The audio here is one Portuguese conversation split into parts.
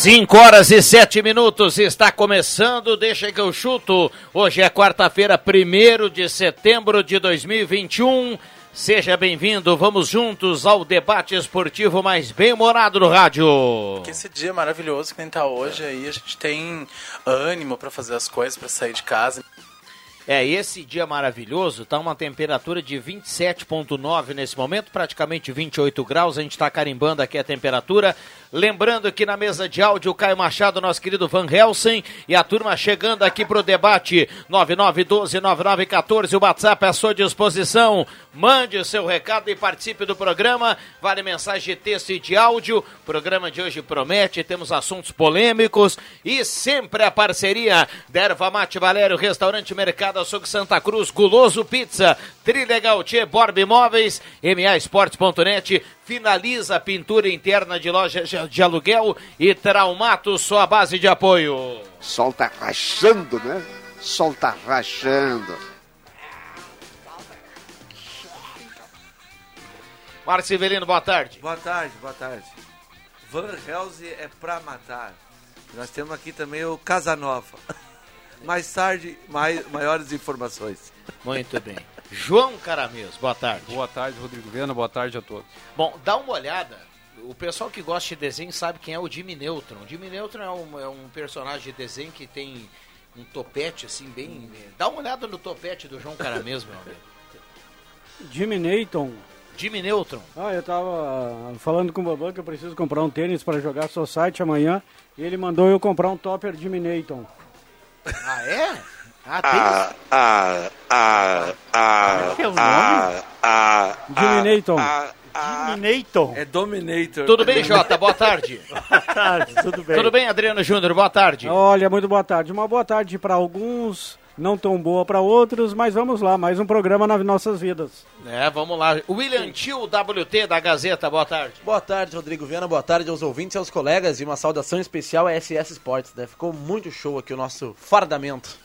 Cinco horas e sete minutos, está começando, deixa que eu chuto. Hoje é quarta-feira, primeiro de setembro de 2021. Seja bem-vindo, vamos juntos ao debate esportivo mais bem-humorado do rádio. Que esse dia maravilhoso que nem tá hoje aí, a gente tem ânimo para fazer as coisas, para sair de casa. É, esse dia maravilhoso, tá uma temperatura de 27.9 nesse momento, praticamente 28 graus, a gente está carimbando aqui a temperatura. Lembrando que na mesa de áudio, o Caio Machado, nosso querido Van Helsen, e a turma chegando aqui pro debate 9912-9914, o WhatsApp à sua disposição. Mande o seu recado e participe do programa. Vale mensagem de texto e de áudio. O programa de hoje promete, temos assuntos polêmicos e sempre a parceria da Erva Mate Valério, Restaurante Mercado Açougue Santa Cruz, Guloso Pizza, Trilegal Tchê, Borb Imóveis, MA Esportes.net, finaliza a pintura interna de loja de aluguel e Traumato, sua base de apoio. Sol tá rachando, né? Sol tá rachando. Marcos Severino, boa tarde. Boa tarde, boa tarde. Van Helsing é pra matar. Nós temos aqui também o Casanova. Mais tarde, mai, maiores informações. Muito bem. João Caramês, boa tarde. Boa tarde, Rodrigo Viana, boa tarde a todos. Bom, dá uma olhada. O pessoal que gosta de desenho sabe quem é o Jimmy Neutron. O Jimmy Neutron é um, é um personagem de desenho que tem um topete assim, bem. Dá uma olhada no topete do João Caramês, meu amigo. Jimmy Neyton. Jimmy Neutron. Ah, eu tava falando com o Babão que eu preciso comprar um tênis para jogar Society amanhã. E ele mandou eu comprar um topper Jimmy Neyton. Ah, é? Ah, tem. Ah, ah, ah, ah, É o nome? ah, ah, Jimmy Neyton. Dominator. É Dominator. Tudo bem, Jota? Boa tarde. Boa tarde, tudo bem? Tudo bem, Adriano Júnior? Boa tarde. Olha, muito boa tarde. Uma boa tarde para alguns, não tão boa para outros, mas vamos lá, mais um programa nas nossas vidas. É, vamos lá. William Tio, WT da Gazeta, boa tarde. Boa tarde, Rodrigo Viana. Boa tarde aos ouvintes e aos colegas. E uma saudação especial à SS Sports. Né? Ficou muito show aqui o nosso fardamento.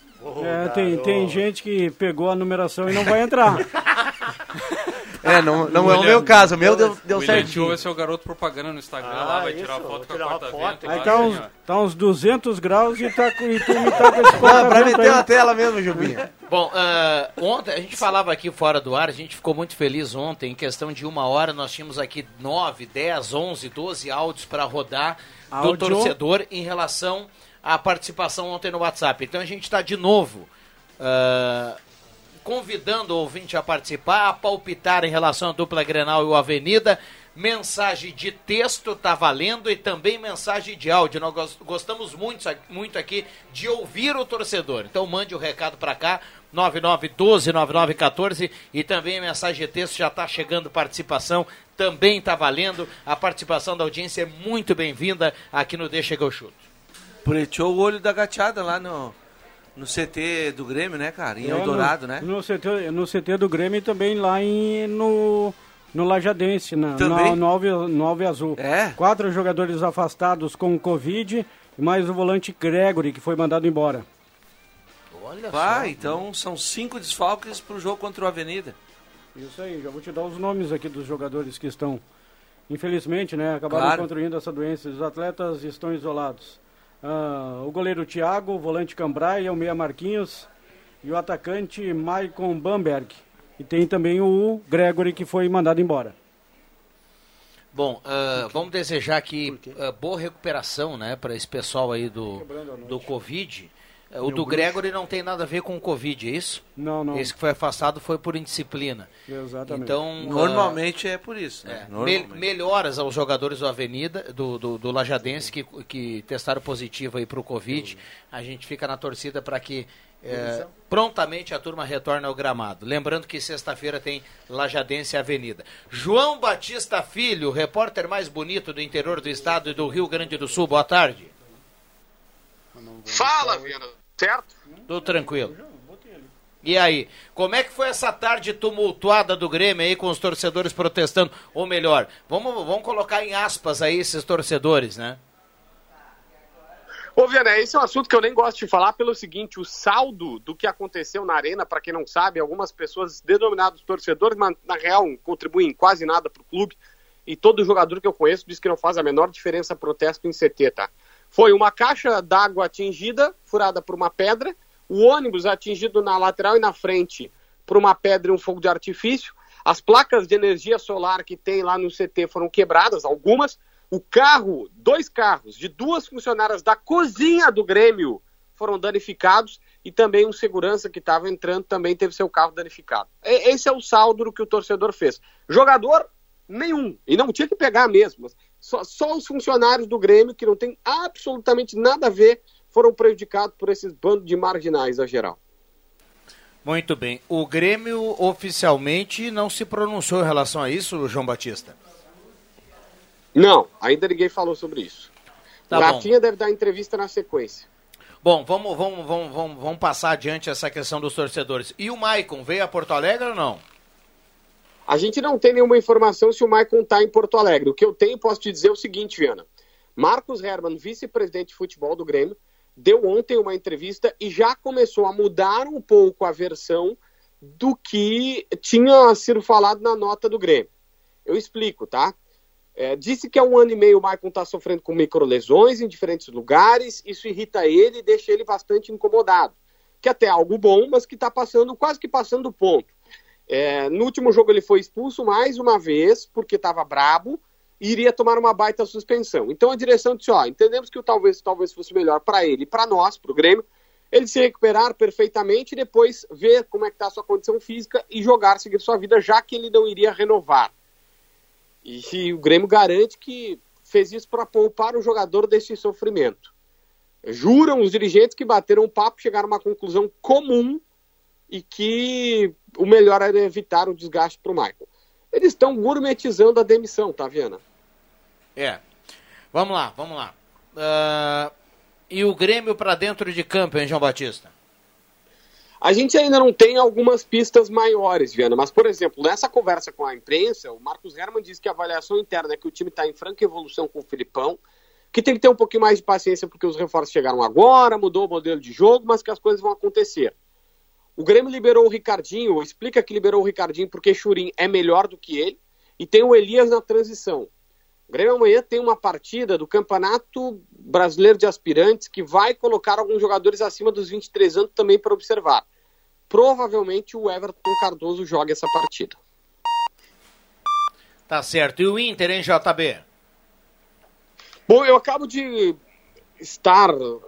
É, tem, tem gente que pegou a numeração e não vai entrar. É, não, não é o meu caso. O meu deu, deu William certinho. vai ser o garoto propaganda no Instagram Ah, lá, vai isso, tirar foto com a uma quarta foto. Aí tá assim, uns, ó. tá uns 200 graus e, tá, com- e tu me tá com esse Ah, pra meter na tela mesmo, Jubinha. Bom, ah, ontem a gente falava aqui fora do ar, a gente ficou muito feliz ontem. Em questão de uma hora, nós tínhamos aqui 9, 10, 11, 12 áudios para rodar do Áudio. torcedor em relação à participação ontem no WhatsApp. Então a gente está de novo ah, convidando o ouvinte a participar, a palpitar em relação à dupla Grenal e o Avenida. Mensagem de texto tá valendo e também mensagem de áudio. Nós gos- gostamos muito, muito aqui de ouvir o torcedor. Então mande o recado para cá, 9912-9914 e também a mensagem de texto já está chegando participação, também está valendo. A participação da audiência é muito bem-vinda aqui no Deixa que eu chuto. Preteou o olho da gateada lá no, no CT do Grêmio, né, cara? Em É, Eldorado, no, né? No CT, no CT do Grêmio e também lá em, no, no Lajadense, na, na- no, Alve, no Alve Azul. É? Quatro jogadores afastados com Covid mais o volante Gregory, que foi mandado embora. Olha Vai, então são cinco desfalques pro jogo contra o Avenida. Isso aí, já vou te dar os nomes aqui dos jogadores que estão. Infelizmente, né? Acabaram Claro. contraindo essa doença. Os atletas estão isolados. Ah, o goleiro Thiago, o volante Cambrai, o meia Marquinhos e o atacante Maicon Bamberg. E tem também o Gregory que foi mandado embora. Bom, ah, vamos desejar aqui ah, boa recuperação, né, para esse pessoal aí do, do Covid. Ah, O do Gregory não tem nada a ver com o Covid, é isso? Não, não. Esse que foi afastado foi por indisciplina. Exatamente. Então, Normalmente é por isso, né? ah, me- Normalmente. melhoras aos jogadores do Avenida, do, do, do Lajadense, que, que testaram positivo aí para o Covid. A gente fica na torcida para que eh, prontamente a turma retorne ao gramado. Lembrando que sexta-feira tem Lajadense e Avenida. João Batista Filho, repórter mais bonito do interior do estado e do Rio Grande do Sul. Boa tarde. Fala, Viana. Certo? Tudo tranquilo. E aí, como é que foi essa tarde tumultuada do Grêmio aí com os torcedores protestando? Ou melhor, vamos, vamos colocar em aspas aí esses torcedores, né? Ô, Viana, esse é um assunto que eu nem gosto de falar pelo seguinte, o saldo do que aconteceu na arena, para quem não sabe, algumas pessoas denominadas torcedores, mas na real não contribuem quase nada pro clube, e todo jogador que eu conheço diz que não faz a menor diferença protesto em CT, tá? Foi uma caixa d'água atingida, furada por uma pedra, o ônibus atingido na lateral e na frente por uma pedra e um fogo de artifício, as placas de energia solar que tem lá no CT foram quebradas, algumas, o carro, dois carros de duas funcionárias da cozinha do Grêmio foram danificados e também um segurança que estava entrando também teve seu carro danificado. Esse é o saldo do que o torcedor fez. Jogador, nenhum. E não tinha que pegar mesmo. Só, só os funcionários do Grêmio, que não tem absolutamente nada a ver, foram prejudicados por esses bandos de marginais, a geral. Muito bem. O Grêmio oficialmente não se pronunciou em relação a isso, João Batista. Não, ainda ninguém falou sobre isso. Tá. Rafinha deve dar entrevista na sequência. Bom, vamos, vamos, vamos, vamos, vamos passar adiante essa questão dos torcedores. E o Maicon veio a Porto Alegre ou não? A gente não tem nenhuma informação se o Maicon está em Porto Alegre. O que eu tenho, posso te dizer é o seguinte, Viana. Marcos Herman, vice-presidente de futebol do Grêmio, deu ontem uma entrevista e já começou a mudar um pouco a versão do que tinha sido falado na nota do Grêmio. Eu explico, tá? É, disse que há um ano e meio o Maicon está sofrendo com microlesões em diferentes lugares, isso irrita ele e deixa ele bastante incomodado. Que até é algo bom, mas que está passando, quase que passando do ponto. É, no último jogo ele foi expulso mais uma vez, porque estava brabo, e iria tomar uma baita suspensão. Então a direção disse, ó, entendemos que o talvez, talvez fosse melhor para ele e para nós, para o Grêmio, ele se recuperar perfeitamente e depois ver como é que está a sua condição física e jogar, seguir sua vida, já que ele não iria renovar. E o Grêmio garante que fez isso para poupar o jogador desse sofrimento. Juram os dirigentes que bateram um papo, chegaram a uma conclusão comum e que o melhor era evitar o desgaste para o Michael. Eles estão gourmetizando a demissão, tá, Viana? É. Vamos lá, vamos lá. Ah, e o Grêmio para dentro de campo, hein, João Batista? A gente ainda não tem algumas pistas maiores, Viana, mas, por exemplo, nessa conversa com a imprensa, o Marcos Herman disse que a avaliação interna é que o time está em franca evolução com o Filipão, que tem que ter um pouquinho mais de paciência porque os reforços chegaram agora, mudou o modelo de jogo, mas que as coisas vão acontecer. O Grêmio liberou o Ricardinho, explica que liberou o Ricardinho porque Churin é melhor do que ele, e tem o Elias na transição. O Grêmio amanhã tem uma partida do Campeonato Brasileiro de Aspirantes que vai colocar alguns jogadores acima dos 23 anos também para observar. Provavelmente o Everton Cardoso joga essa partida. Tá certo. E o Inter, hein, JB? Bom, eu acabo de estar uh,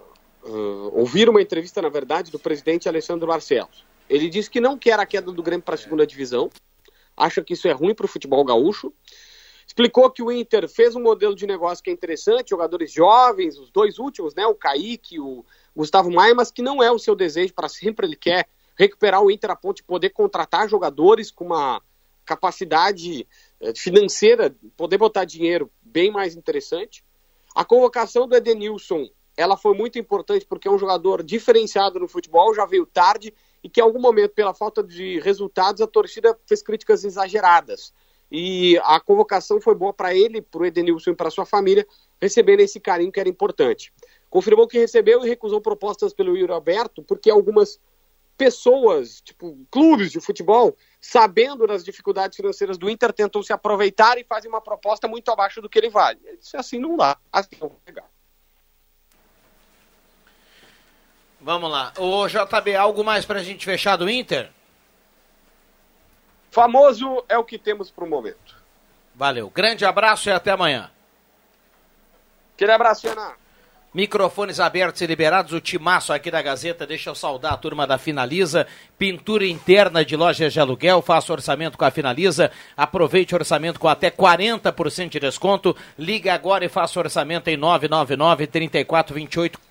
ouvir uma entrevista, na verdade, do presidente Alessandro Barcelos. Ele disse que não quer a queda do Grêmio para a segunda divisão, acha que isso é ruim para o futebol gaúcho. Explicou que o Inter fez um modelo de negócio que é interessante, jogadores jovens, os dois últimos, né, o Kaique, o Gustavo Maia, mas que não é o seu desejo para sempre. Ele quer recuperar o Inter a ponto de poder contratar jogadores com uma capacidade eh, financeira, poder botar dinheiro bem mais interessante. A convocação do Edenilson, ela foi muito importante porque é um jogador diferenciado no futebol, já veio tarde e que em algum momento, pela falta de resultados, a torcida fez críticas exageradas. E a convocação foi boa para ele, para o Edenilson e para sua família, recebendo esse carinho que era importante. Confirmou que recebeu e recusou propostas pelo Yuri Alberto, porque algumas pessoas, tipo clubes de futebol, sabendo das dificuldades financeiras do Inter, tentam se aproveitar e fazem uma proposta muito abaixo do que ele vale. Ele disse assim não dá, assim não vou pegar. Vamos lá. Ô, JB, algo mais pra gente fechar do Inter? Famoso é o que temos para o momento. Valeu. Grande abraço e até amanhã. Aquele abraço, Viana. Microfones abertos e liberados, o timaço aqui da Gazeta, deixa eu saudar a turma da Finaliza, pintura interna de lojas de aluguel, faça orçamento com a Finaliza, aproveite o orçamento com até 40% de desconto, ligue agora e faça orçamento em 999 34 28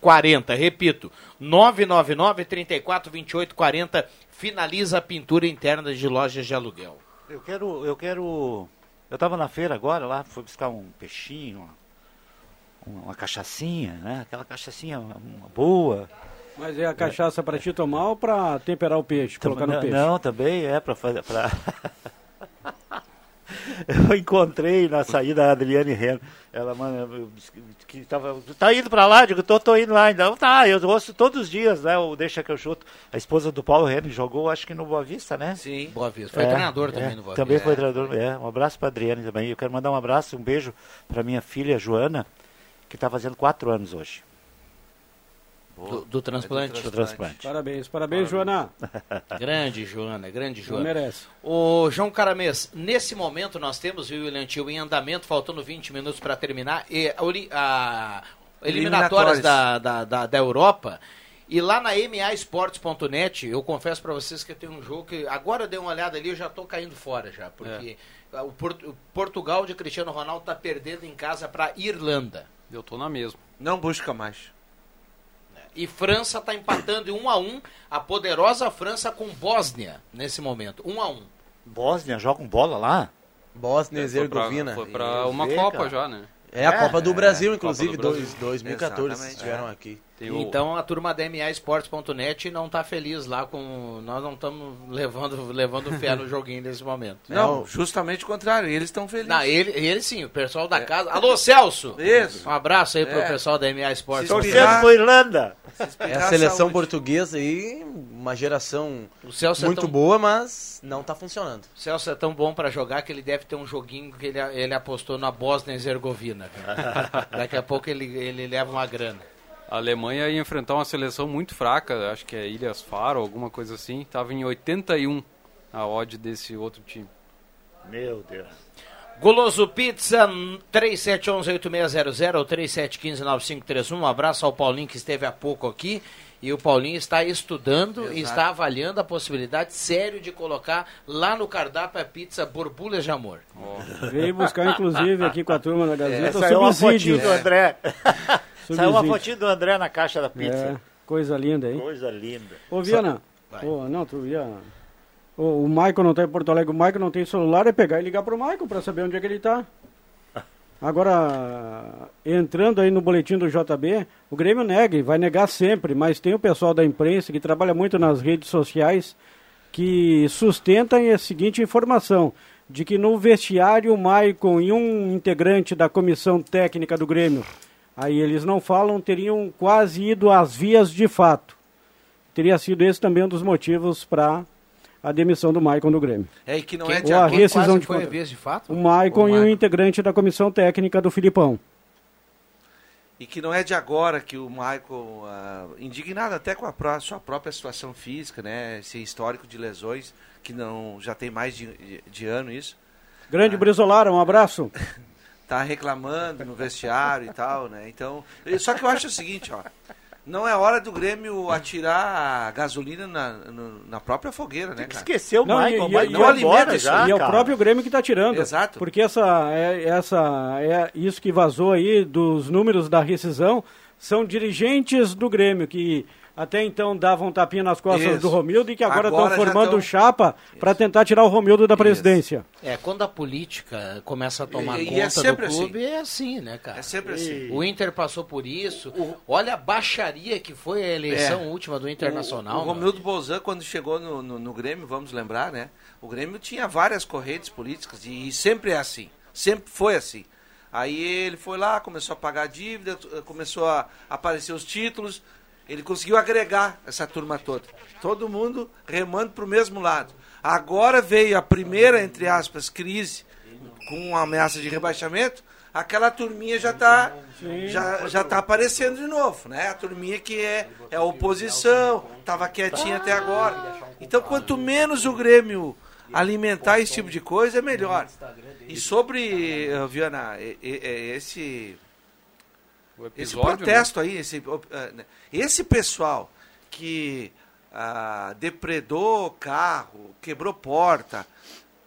40, repito, 999 34 28 40, finaliza a pintura interna de lojas de aluguel. Eu quero, eu quero. Eu tava na feira agora lá, fui buscar um peixinho, uma, uma cachaçinha, né? Aquela cachaçinha uma boa. Mas é a cachaça para te tomar ou para temperar o peixe, colocar no não, peixe? não, também é para fazer. Pra... eu encontrei na saída a Adriane Reno. Ela, mano, que tava. Tá indo pra lá? Digo, tô, tô indo lá ainda. Tá, eu ouço todos os dias, né? O Deixa que eu chuto. A esposa do Paulo Reno jogou, acho que no Boa Vista, né? Sim. Boa Vista. Foi treinador também no Boa Também Vista. foi treinador. É, um abraço pra Adriane também. Eu quero mandar um abraço, um beijo pra minha filha Joana, que tá fazendo quatro anos hoje. Do, do transplante. Do transplante. Parabéns, parabéns, Joana. Grande Joana, grande Não Joana. merece. O João Caramês, nesse momento nós temos o William Tio em andamento, faltando 20 minutos para terminar, e a, a- eliminatórias da, da, da, da Europa. E lá na maesportes.net, eu confesso para vocês que tem um jogo que agora eu dei uma olhada ali, eu já tô caindo fora já, porque o, Port- o Portugal de Cristiano Ronaldo tá perdendo em casa para Irlanda. Eu tô na mesma. Não busca mais. E França está empatando em 1 a 1 a poderosa França com Bósnia nesse momento, 1 a 1. Bósnia, jogam bola lá? Bósnia e Herzegovina. Foi pra uma Copa cara. já, né? É a É, Copa do é, Brasil, Copa inclusive, do Brasil. dois- 2014, Exatamente, estiveram é. aqui. Tem o- Então a turma da maesportes.net não está feliz lá com. Nós não estamos levando, levando fé no joguinho nesse momento. Não, justamente o contrário. Eles estão felizes. Não, ele, ele sim, o pessoal da casa. Alô, Celso! Isso. Um abraço aí pro É. pessoal da MA Esportes. Se Torcendo pro Irlanda. É a seleção portuguesa aí, uma geração O Celso, é muito tão, boa, mas não tá funcionando. o Celso é tão bom para jogar que ele deve ter um joguinho que ele, ele apostou na Bósnia e Herzegovina. Daqui a pouco ele, ele leva uma grana. A Alemanha ia enfrentar uma seleção muito fraca, acho que é Ilhas Faro, alguma coisa assim. Tava em 81 a odd desse outro time. Meu Deus. Goloso Pizza 3711-8600 ou 3715-9531. Um abraço ao Paulinho que esteve há pouco aqui. E o Paulinho está estudando e Exato. está avaliando a possibilidade sério de colocar lá no cardápio a pizza Borbulhas de Amor. Veio buscar, inclusive, aqui com a turma da Gazeta, Saiu uma fotinho do André. Saiu uma fotinho do André na caixa da É, pizza. coisa linda, hein? Coisa linda. Ô, Viana, Vai. ô, não, tu ia... Ô, o Maicon não tá em Porto Alegre, o Maicon não tem celular, é pegar e ligar pro Maicon pra saber onde é que ele tá. Agora, entrando aí no boletim do JB, o Grêmio nega vai negar sempre, mas tem o pessoal da imprensa que trabalha muito nas redes sociais que sustentam a seguinte informação, de que no vestiário o Maicon e um integrante da comissão técnica do Grêmio, aí eles não falam, teriam quase ido às vias de fato. Teria sido esse também um dos motivos para a demissão do Maicon do Grêmio. É, e que não Quem- é de Ou a rescisão de foi a contrato. vez de fato? O Maicon O e o Maicon. integrante da comissão técnica do Filipão. E que não é de agora que o Michael, ah, indignado até com a pró- sua própria situação física, né? Esse histórico de lesões, que não já tem mais de, de- de ano isso, Grande Brizolara, um abraço. tá reclamando no vestiário e tal, né? Então, só que eu acho o seguinte, ó. Não é hora do Grêmio atirar a gasolina na, no- na própria fogueira, né, cara? Esqueceu o Não, Michael. e- o Michael e- não alimenta isso já, e é o próprio Grêmio que está tirando. Exato. Porque essa, é, essa, é, isso que vazou aí dos números da rescisão são dirigentes do Grêmio que até então davam tapinha nas costas Isso. do Romildo e que agora estão Agora já formando tão- chapa para tentar tirar o Romildo da presidência. É, quando a política começa a tomar E- e conta é do sempre clube, é assim, né, cara? É sempre assim. O Inter passou por isso. Olha a baixaria que foi a eleição É. última do Internacional. O, o. Romildo Bolzan, quando chegou no, no, no Grêmio, vamos lembrar, né? O Grêmio tinha várias correntes políticas e, sempre é assim. Sempre foi assim. Aí ele foi lá, começou a pagar a dívida, começou a aparecer os títulos. Ele conseguiu agregar essa turma toda. Todo mundo remando para o mesmo lado. Agora veio a primeira, entre aspas, crise com uma ameaça de rebaixamento. Aquela turminha já está já, já tá aparecendo de novo, né? A turminha que é, é a oposição, estava quietinha até agora. Então, quanto menos o Grêmio alimentar esse tipo de coisa é melhor. E sobre, eh, Viana, e- e- e- esse episódio, protesto aí, esse, eh, né, esse pessoal que ah, depredou carro, quebrou porta,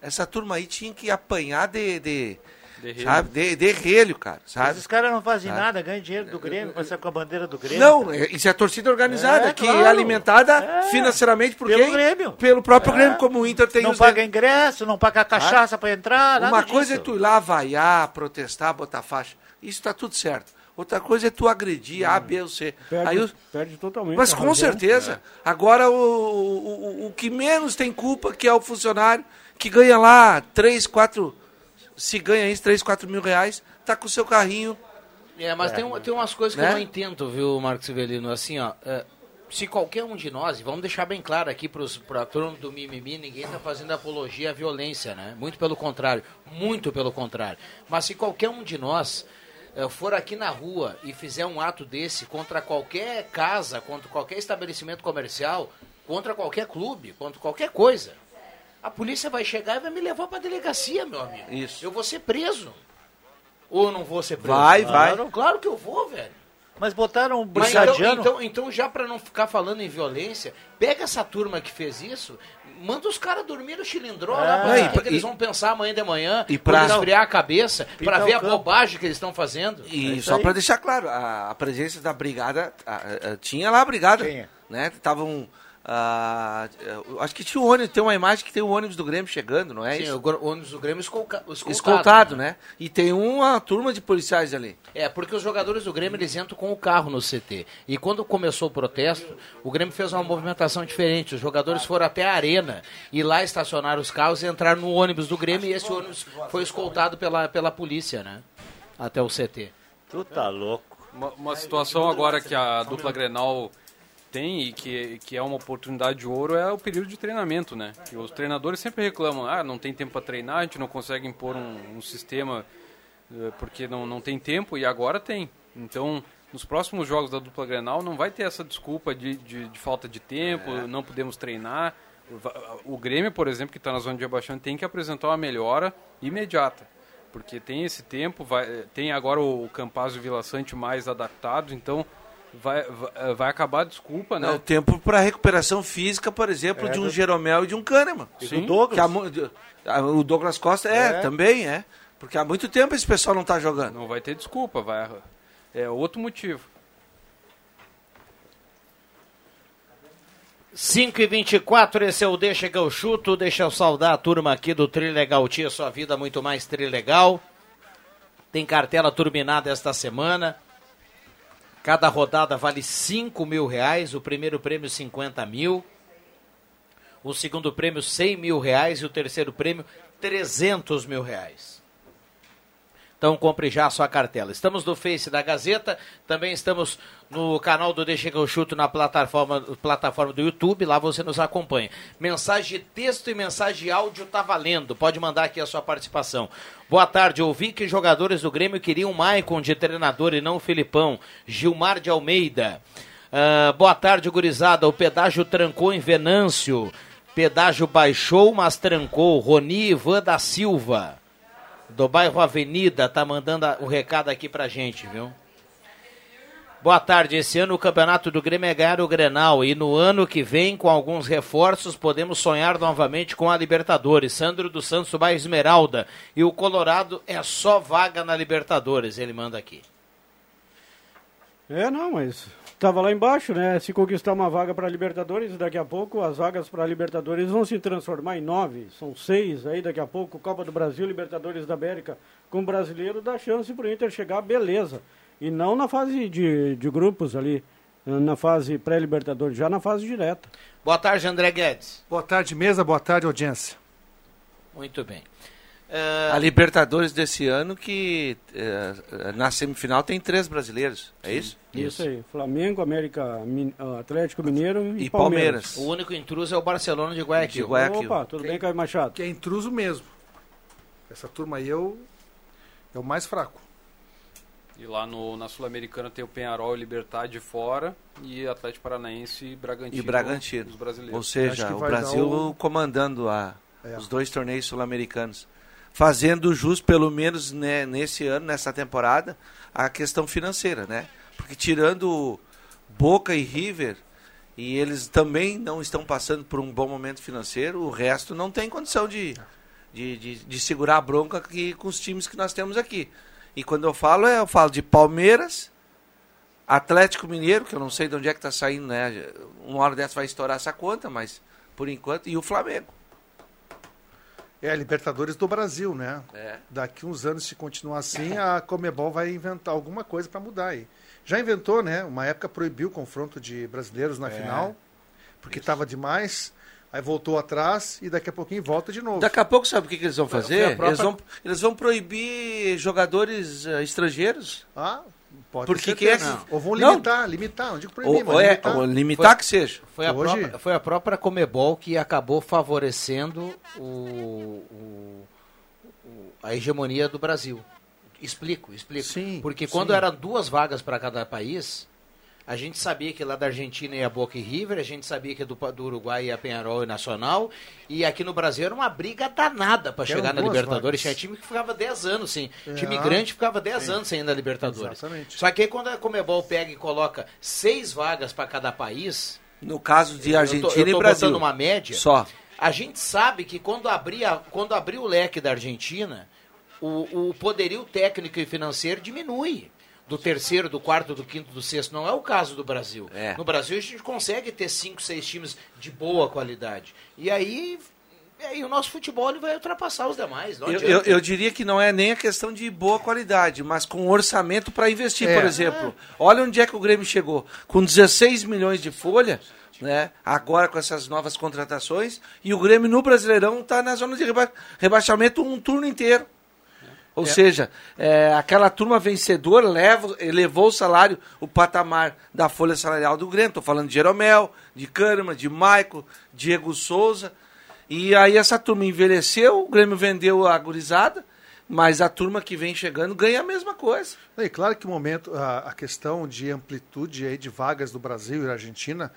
essa turma aí tinha que apanhar de, de, Derrelho. sabe, de, cara, Mas sabe? os caras não fazem Sabe? nada, ganham dinheiro do Grêmio, começam com a bandeira do Grêmio. Não, cara. é- isso é a torcida organizada, É, que claro. é alimentada É. financeiramente por Pelo quem? Grêmio. Pelo próprio É. Grêmio, como o Inter tem não os paga ingresso, não paga cachaça pra entrar, nada Uma coisa é disso. tu ir lá vaiar, protestar, botar faixa. Isso tá tudo certo. Outra coisa é tu agredir A, B ou C. Perde, Aí os- perde totalmente. Mas com razão. certeza. Agora o, o, o- que menos tem culpa que é o funcionário que ganha lá 3, 4. Se ganha isso, 3, 4 mil reais, tá com o seu carrinho. É, mas tem, um- tem umas coisas que Né? eu não entendo, viu, Marcos Severino? Assim, ó, é, se qualquer um de nós, e vamos deixar bem claro aqui para a turma do mimimi, ninguém está fazendo apologia à violência, né? Muito pelo contrário, muito pelo contrário. Mas se qualquer um de nós é, for aqui na rua e fizer um ato desse contra qualquer casa, contra qualquer estabelecimento comercial, contra qualquer clube, contra qualquer coisa, a polícia vai chegar e vai me levar para delegacia, meu amigo. Isso. Eu vou ser preso. Ou não vou ser preso? Vai, vai. Claro, claro que eu vou, velho. Mas botaram um Mas então, brigadiano. então, então, já pra não ficar falando em violência, pega essa turma que fez isso, manda os caras dormir no chilindró lá, pra e que que eles vão pensar amanhã de manhã, e pra esfriar a cabeça, pra Pintar ver a campo. bobagem que eles estão fazendo. E É só para deixar claro, a, a presença da brigada, a- a- a- tinha lá a brigada, Tinha. né? Estavam, ah, acho que tinha um ônibus, tem uma imagem que tem o ônibus do Grêmio chegando, não é Sim, isso? o ônibus do Grêmio escolca, escoltado. Escoltado, né? E tem uma turma de policiais ali. É, porque os jogadores do Grêmio eles entram com o carro no CT. E quando começou o protesto, o Grêmio fez uma movimentação diferente. Os jogadores foram até a arena e lá estacionaram os carros e entraram no ônibus do Grêmio e esse ônibus foi escoltado pela, pela polícia, né? Até o CT. Tu tá louco. Uma, uma situação agora que a dupla Grenal tem e que, que é uma oportunidade de ouro é o período de treinamento, né? Que os treinadores sempre reclamam, ah, não tem tempo para treinar, a gente não consegue impor um, um sistema eh, porque não, não tem tempo e agora tem. Então, nos próximos jogos da dupla Grenal não vai ter essa desculpa de, de, de falta de tempo, não podemos treinar. O Grêmio, por exemplo, que está na zona de rebaixamento, tem que apresentar uma melhora imediata. Porque tem esse tempo, vai, tem agora o Campazzo e o Vila Sante mais adaptados, então vai, vai, vai acabar a desculpa, Não, né? tempo para recuperação física, por exemplo, de um Jeromel e de um Kahneman. E Sim. do Douglas. Que ah, o Douglas Costa é, É. também é. Porque há muito tempo esse pessoal não tá jogando. Não vai ter desculpa, vai é outro motivo. 5 e 24 esse é o Deixa que eu chuto. Deixa eu saudar a turma aqui do Trilegal Tia, sua vida muito mais trilegal. Tem cartela turbinada esta semana. Cada rodada vale 5 mil reais. O primeiro prêmio 50 mil. O segundo prêmio 100 mil reais. E o terceiro prêmio 300 mil reais. Então compre já a sua cartela. Estamos no Face da Gazeta, também estamos no canal do Deixa que eu chuto na plataforma, plataforma do YouTube, lá você nos acompanha. Mensagem de texto e mensagem de áudio tá valendo, pode mandar aqui a sua participação. Boa tarde, ouvi que jogadores do Grêmio queriam Maicon de treinador e não o Filipão. Gilmar de Almeida. Ah, boa tarde, gurizada. O pedágio trancou em Venâncio. Pedágio baixou, mas trancou. Roni Ivan da Silva do bairro Avenida, tá mandando o recado aqui pra gente, viu? Boa tarde. Esse ano o campeonato do Grêmio é ganhar o Grenal e no ano que vem, com alguns reforços, podemos sonhar novamente com a Libertadores. Sandro dos Santos, bairro Esmeralda. E o Colorado é só vaga na Libertadores, ele manda aqui. É, não, mas estava lá embaixo, né? Se conquistar uma vaga para Libertadores, daqui a pouco as vagas para Libertadores vão se transformar em nove. São seis aí, daqui a pouco, Copa do Brasil, Libertadores da América. Com o brasileiro, dá chance para o Inter chegar, beleza. E não na fase de, de grupos ali, na fase pré-Libertadores, já na fase direta. Boa tarde, André Guedes. Boa tarde, mesa. Boa tarde, audiência. Muito bem. A Libertadores desse ano que eh, na semifinal tem três brasileiros, é isso? Isso, aí. Flamengo, América, Min- ah, Atlético Mineiro e, E Palmeiras. O único intruso é o Barcelona de Guayaquil. De Guayaquil. Opa, tudo bem, Caio Machado? Que é intruso mesmo. Essa turma aí é o, é o mais fraco. E lá no, na Sul-Americana tem o Penharol e Libertad de fora e Atlético Paranaense e Bragantino. E Bragantino. Os brasileiros. Ou seja, o Brasil o- comandando a, É. Os dois torneios sul-americanos. Fazendo jus, pelo menos né, nesse ano, nessa temporada, a questão financeira, né? Porque tirando Boca e River, e eles também não estão passando por um bom momento financeiro, o resto não tem condição de, de, de, de segurar a bronca aqui com os times que nós temos aqui. E quando eu falo, é, eu falo de Palmeiras, Atlético Mineiro, que eu não sei de onde é que está saindo, né? Uma hora dessa vai estourar essa conta, mas por enquanto, e o Flamengo. É Libertadores do Brasil, né? É. Daqui uns anos, se continuar assim, a Comebol vai inventar alguma coisa para mudar aí. Já inventou, né? Uma época proibiu o confronto de brasileiros na É. final, porque estava demais. Aí voltou atrás e daqui a pouquinho volta de novo. Daqui a pouco, sabe o que, que eles vão fazer? própria- Eles, vão, eles vão proibir jogadores eh, estrangeiros. Ah, pode Porque é que- Ou vão Não. limitar, limitar, não digo proibir, Ou- mas é- limitar. ou limitar que seja. Foi a, Hoje- própria, foi a própria Comebol que acabou favorecendo o, o- o- a hegemonia do Brasil. Explico, explico. Sim, Porque quando sim. eram duas vagas para cada país, a gente sabia que lá da Argentina ia Boca e River, a gente sabia que do, do Uruguai ia Penharol e Nacional, e aqui no Brasil era uma briga danada para chegar na Libertadores. Tinha time que ficava 10 anos sem. É. Time grande ficava 10 Sim. anos sem ir na Libertadores. Exatamente. Só que aí quando a Comebol pega e coloca seis vagas para cada país, No caso de eu tô- Argentina eu tô e Brasil. uma média. Só. A gente sabe que quando abrir, a- quando abrir o leque da Argentina, o, o poderio técnico e financeiro diminui. Do terceiro, do quarto, do quinto, do sexto. Não é o caso do Brasil. É. No Brasil a gente consegue ter cinco, seis times de boa qualidade. E aí, e aí o nosso futebol ele vai ultrapassar os demais. Não Eu, eu, eu diria que não é nem a questão de boa qualidade, mas com orçamento para investir, É. por exemplo. Olha onde é que o Grêmio chegou. Com 16 milhões de folha, né? agora com essas novas contratações, e o Grêmio no Brasileirão está na zona de reba- rebaixamento um turno inteiro. Ou É. seja, é, aquela turma vencedora leva, elevou o salário, o patamar da folha salarial do Grêmio. Estou falando de Jeromel, de Kahneman, de Maico, Diego Souza. E aí essa turma envelheceu, o Grêmio vendeu a gurizada, mas a turma que vem chegando ganha a mesma coisa. E claro que o momento, a, a questão de amplitude aí de vagas do Brasil e da Argentina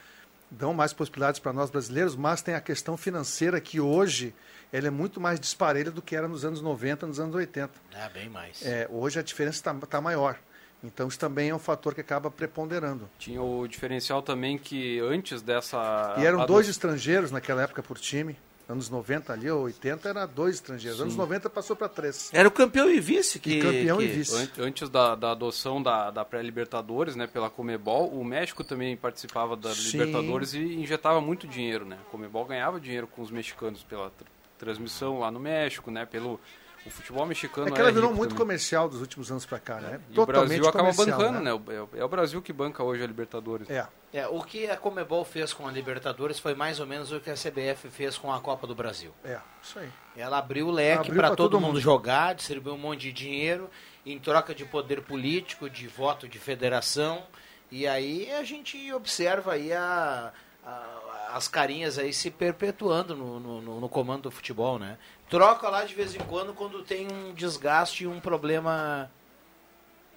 dão mais possibilidades para nós brasileiros, mas tem a questão financeira que hoje ela é muito mais disparelha do que era nos anos 90, nos anos 80. Ah, bem mais. É, hoje a diferença está maior. Então isso também é um fator que acaba preponderando. Tinha o diferencial também que antes dessa. E eram ado- dois estrangeiros naquela época por time. Anos 90 ali, ou 80, era dois estrangeiros. Anos Sim. 90 passou para três. Era o campeão e vice que. E campeão que- e vice. An- Antes da, da adoção da, da pré-Libertadores, né, pela Comebol, o México também participava da Sim. Libertadores e injetava muito dinheiro, né? A Comebol ganhava dinheiro com os mexicanos pela transmissão lá no México, né? Pelo o futebol mexicano. É que ela virou rico muito também. comercial dos últimos anos para cá, né? E o Brasil acaba comercial, bancando, né? O- É, o- é Brasil que banca hoje a Libertadores. É. É, o que a Comebol fez com a Libertadores foi mais ou menos o que a CBF fez com a Copa do Brasil. É, isso aí. Ela abriu o leque para pra todo, todo mundo mundo. jogar, distribuiu um monte de dinheiro em troca de poder político, de voto de federação. E aí a gente observa aí a- as carinhas aí se perpetuando no, no- no- comando do futebol, né? Troca lá de vez em quando quando tem um desgaste e um problema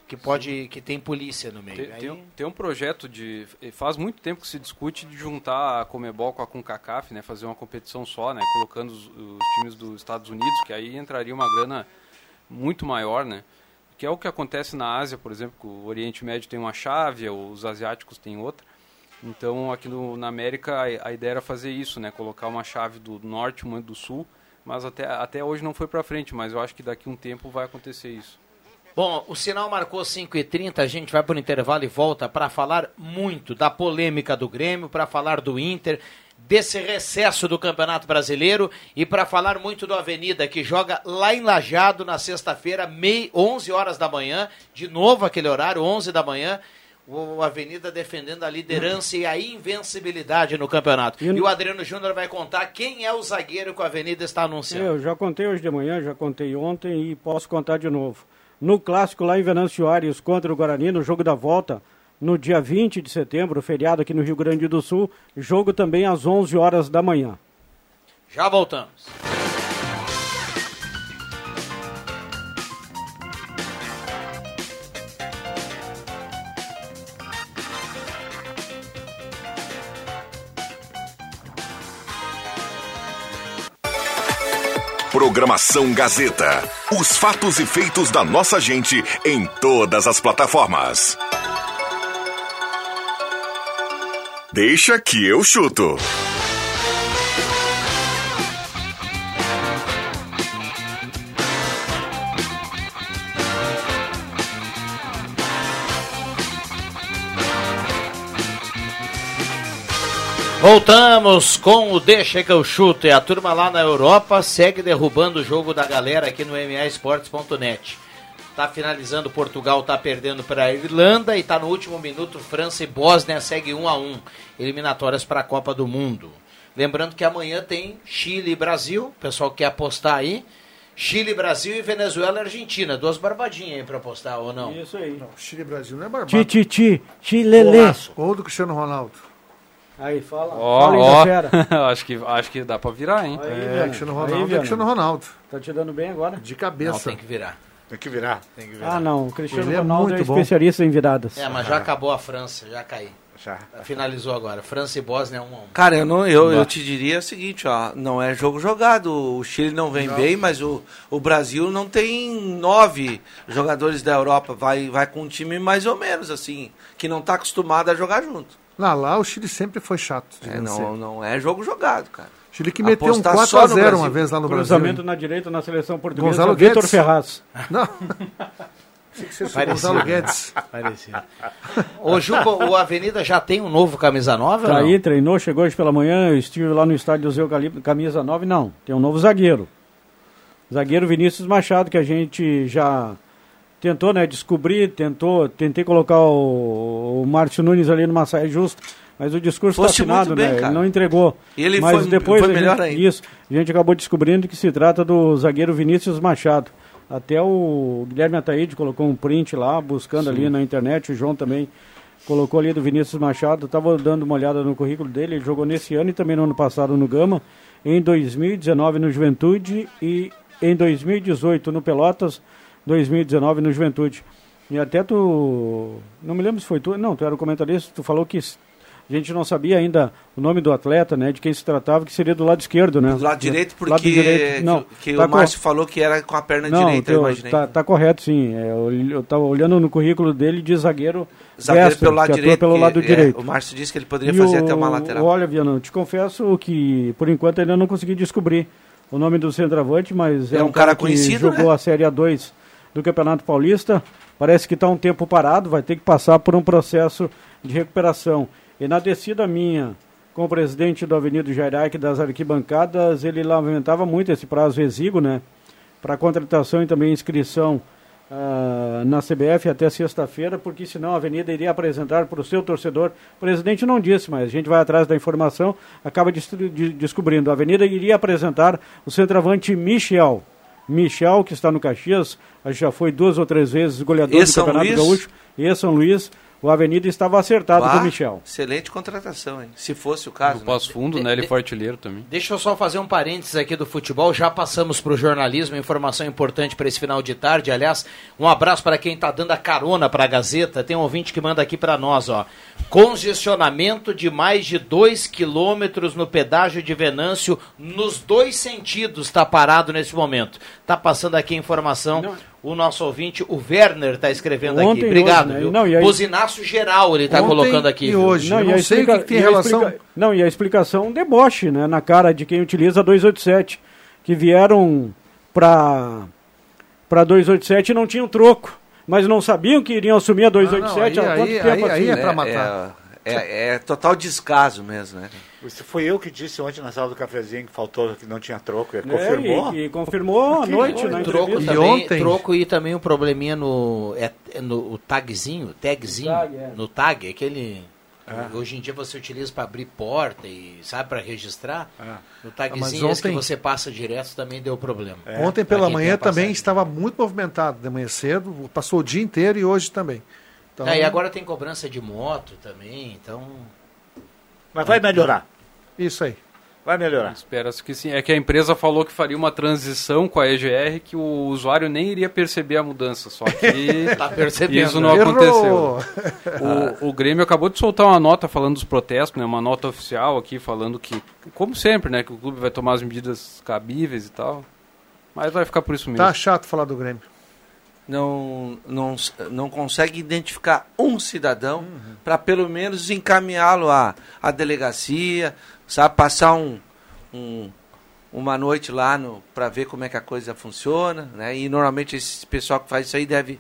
que pode que tem polícia no meio. Tem, Aí- tem um- tem um projeto de. Faz muito tempo que se discute de juntar a Comebol com a CONCACAF, né? Fazer uma competição só, né? Colocando os, os times dos Estados Unidos, que aí entraria uma grana muito maior, né? Que é o que acontece na Ásia, por exemplo, que o Oriente Médio tem uma chave, os asiáticos têm outra. Então, aqui no, na América, a, a ideia era fazer isso, né? Colocar uma chave do norte, uma do sul. Mas até, até hoje não foi para frente, mas eu acho que daqui um tempo vai acontecer isso. Bom, o sinal marcou 5h30, a gente vai para o intervalo e volta para falar muito da polêmica do Grêmio, para falar do Inter, desse recesso do Campeonato Brasileiro e para falar muito do Avenida, que joga lá em Lajado na sexta-feira, mei- 11 horas da manhã, de novo aquele horário, 11 da manhã. O Avenida defendendo a liderança e a invencibilidade no campeonato. E E, o Adriano Júnior vai contar quem é o zagueiro que o Avenida está anunciando. Eu já contei hoje de manhã, já contei ontem e posso contar de novo. No clássico lá em Venâncio Aires contra o Guarani, no jogo da volta, no dia 20 de setembro, feriado aqui no Rio Grande do Sul, jogo também às 11 horas da manhã. Já voltamos. Programação Gazeta. Os fatos e feitos da nossa gente em todas as plataformas. Deixa que eu chuto. Voltamos com o Deixa que eu chuto. E a turma lá na Europa segue derrubando o jogo da galera aqui no maesportes.net. Tá finalizando Portugal, tá perdendo para a Irlanda e tá no último minuto França e Bósnia segue 1 a 1, eliminatórias para a Copa do Mundo. Lembrando que amanhã tem Chile e Brasil, o pessoal quer apostar aí. Chile, Brasil e Venezuela e Argentina. Duas barbadinhas aí pra apostar, ou não? Isso aí. Não, Chile e Brasil não é barbado. Ti, ti, ti, chilelê. Golaço. Ou do Cristiano Ronaldo. Aí, fala. Ó, fala aí ó. acho, que, acho que dá pra virar, hein? Aí, É, Viana. Cristiano Aí, Ronaldo é Viana. Cristiano Ronaldo. Tá te dando bem agora? De cabeça. Não, tem que virar. Tem que virar. Tem que virar. Ah, não. O Cristiano Ele é Ronaldo é, muito bom. especialista em viradas. É, mas já acabou a França, já caiu. Já. Finalizou agora. França e Bósnia 1 a 1. Cara, eu, não, eu, eu te diria o seguinte, ó, não é jogo jogado. O Chile não vem bem, mas o, o Brasil não tem nove jogadores da Europa. Vai, vai com um time mais ou menos, assim, que não tá acostumado a jogar junto. Lá, lá o Chile sempre foi chato de É, não, não é jogo jogado, cara. Chile que meteu um Apostar no 4x0 Brasil. uma vez lá no Brasil. Cruzamento na direita na seleção portuguesa. Gonzalo Vitor Guedes. Ferraz. Não. O Gonzalo Guedes. Parecido. Ô, Juba, o Avenida já tem um novo camisa nova? Tá aí, treinou, chegou hoje pela manhã, eu estive lá no estádio do Eucalipto, camisa 9, não, tem um novo zagueiro. Zagueiro Vinícius Machado, que a gente já tentou, né, descobrir, tentou, tentei colocar o, o Márcio Nunes ali numa saia justa, mas o discurso está afinado, muito bem, né, ele cara. não entregou. E ele mas foi- depois foi melhor gente, ainda. Isso, a gente acabou descobrindo que se trata do zagueiro Vinícius Machado. Até o Guilherme Ataíde colocou um print lá, buscando ali na internet, o João também colocou ali do Vinícius Machado, estava dando uma olhada no currículo dele, ele jogou nesse ano e também no ano passado no Gama, em 2019 no Juventude e em 2018 no Pelotas, 2019 no Juventude. E até tu, não me lembro se foi tu, não, tu era o comentarista, tu falou que a gente não sabia ainda o nome do atleta, né, de quem se tratava, que seria do lado esquerdo, né? Do lado direito, porque Lado direito, não, que, que tá o Márcio falou que era com a perna não, direita, eu imaginei. Tá, tá correto, sim. É, eu, eu tava olhando no currículo dele de zagueiro, Zagueiro pelo lado que direito. pelo que- lado é, direito. O Márcio disse que ele poderia E fazer o- até uma lateral. Olha, Viana, te confesso que por enquanto ainda não consegui descobrir o nome do centroavante, mas é, É um cara que conhecido, jogou né? a Série A2 do Campeonato Paulista. Parece que está um tempo parado, vai ter que passar por um processo de recuperação. E na descida minha com o presidente do Avenida Jairac das arquibancadas, ele lamentava muito esse prazo exíguo, né? Para contratação e também inscrição ah, na CBF até sexta-feira, porque senão a Avenida iria apresentar para o seu torcedor. O presidente não disse, mas a gente vai atrás da informação, acaba destru- de- descobrindo. A Avenida iria apresentar o centroavante Michel. Michel, que está no Caxias, já foi duas ou três vezes goleador E do São Campeonato Luís? Gaúcho. E São Luís, o Avenida estava acertado com o Michel. Excelente contratação, hein? Se fosse o caso. No pós-fundo, né? Ele foi artilheiro também. Deixa eu só fazer um parênteses aqui do futebol. Já passamos para o jornalismo, informação importante para esse final de tarde. Aliás, um abraço para quem está dando a carona para a Gazeta. Tem um ouvinte que manda aqui para nós, ó. Congestionamento de mais de 2 quilômetros no pedágio de Venâncio, nos dois sentidos, está parado nesse momento. Está passando aqui a informação. O nosso ouvinte, o Werner, está escrevendo aqui. Ontem e Obrigado, hoje, né? viu? Não, e aí- Buzinaço geral ele está colocando aqui. e hoje. eu e não a sei o que, explica- que tem e a relação. explica- não, e a explicação um deboche, né, na cara de quem utiliza 287, que vieram para para 287 e não tinham troco, mas não sabiam que iriam assumir a 287 Ah, não, há aí- aí- aí assim? é É, pra matar. É, é- é total descaso mesmo, né? Isso foi eu que disse ontem na sala do cafezinho que faltou, que não tinha troco. Ele É, confirmou? e, e confirmou à noite na Troco entrevista. também, ontem? troco e também um probleminha no, é, é no o tagzinho, tagzinho, Tag, é. no tag, aquele hoje em dia você utiliza para abrir porta e sabe para registrar. O tagzinho mas esse que ontem- você passa direto também deu problema. Ontem Pra pela manhã também estava muito movimentado, de manhã cedo, passou o dia inteiro e hoje também. Então, Ah, e agora tem cobrança de moto também, então Mas vai melhorar. Isso aí. Vai melhorar. Espera-se que sim. É que a empresa falou que faria uma transição com a EGR que o usuário nem iria perceber a mudança. Só que tá percebendo. isso não né? Errou! aconteceu. O, o Grêmio acabou de soltar uma nota falando dos protestos, né, uma nota oficial aqui falando que, como sempre, né, que o clube vai tomar as medidas cabíveis e tal. Mas vai ficar por isso mesmo. Tá chato falar do Grêmio. Não, não, não consegue identificar um cidadão para pelo menos encaminhá-lo à, à delegacia, sabe, passar um, um- uma noite lá para ver como é que a coisa funciona, né? E normalmente esse pessoal que faz isso aí deve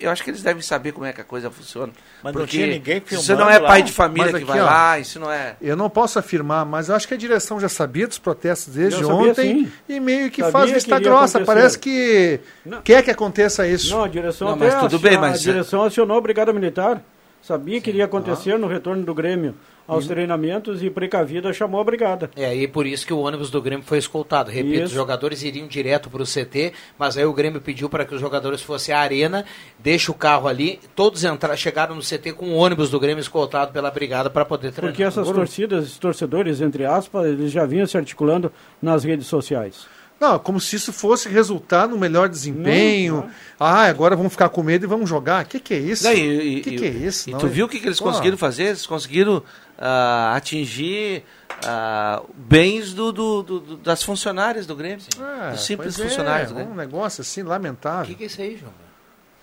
eu acho que eles devem saber como é que a coisa funciona. Mas não porque tinha ninguém filmando não é lá. pai de família Mas que aqui, vai ó, lá, isso não é. Eu não posso afirmar, mas eu acho que a direção já sabia dos protestos desde sabia, ontem sim. e meio que Sabia faz vista grossa. acontecer. Parece que quer que aconteça isso. Não, a direção Não, mas tudo bem, mas- a direção acionou a Brigada Militar. Sabia que iria acontecer no retorno do Grêmio aos treinamentos e precavida chamou a brigada. É, e por isso que o ônibus do Grêmio foi escoltado. Repito, Isso. os jogadores iriam direto para o CT, mas aí o Grêmio pediu para que os jogadores fossem à arena, deixa o carro ali, todos entraram, chegaram no CT com o ônibus do Grêmio escoltado pela brigada para poder treinar. Porque essas torcidas, esses torcedores, entre aspas, eles já vinham se articulando nas redes sociais. Não, como se isso fosse resultar no melhor desempenho. Não, Ah, agora vamos ficar com medo e vamos jogar. O que, que é isso? Não, O que, que é isso? E Não, tu é- viu o que, que eles Pô, conseguiram fazer? Eles conseguiram ah, atingir ah, bens do, do- do- do- das funcionárias do Grêmio. é, dos simples é, funcionários do Grêmio. Um negócio assim O lamentável. que, que é isso aí, João?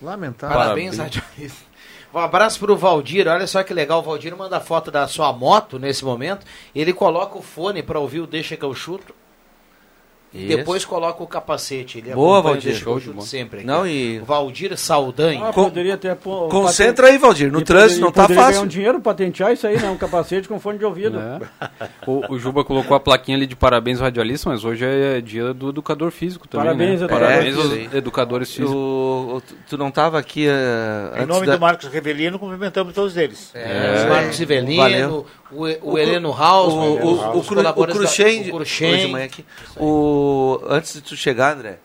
Lamentável. Parabéns, radialista. Um abraço pro Valdir, olha só que legal, o Valdir manda foto da sua moto nesse momento, ele coloca o fone para ouvir o Deixa que eu chuto, Isso. depois coloca o capacete, ele Boa, o Valdir. Show de sempre. aqui. Não, e- O Valdir Saldanha. Ah, poderia ter pô- Concentra aí, Valdir. No e trânsito não tá fácil. ganhar um dinheiro patentear isso aí, né? Um capacete com fone de ouvido. É. O, o Juba colocou a plaquinha ali de parabéns radialista, mas hoje é dia do educador físico também. Parabéns, né? educador Parabéns aos educadores físicos. O- o- tu- não estava aqui ah, Em nome da... do Marcos Revelino, cumprimentamos todos eles. É, os Marcos valeu. o, o, o Heleno House, o, o, o, o o Cruxem. hoje de manhã aqui. O, antes de tu chegar, André,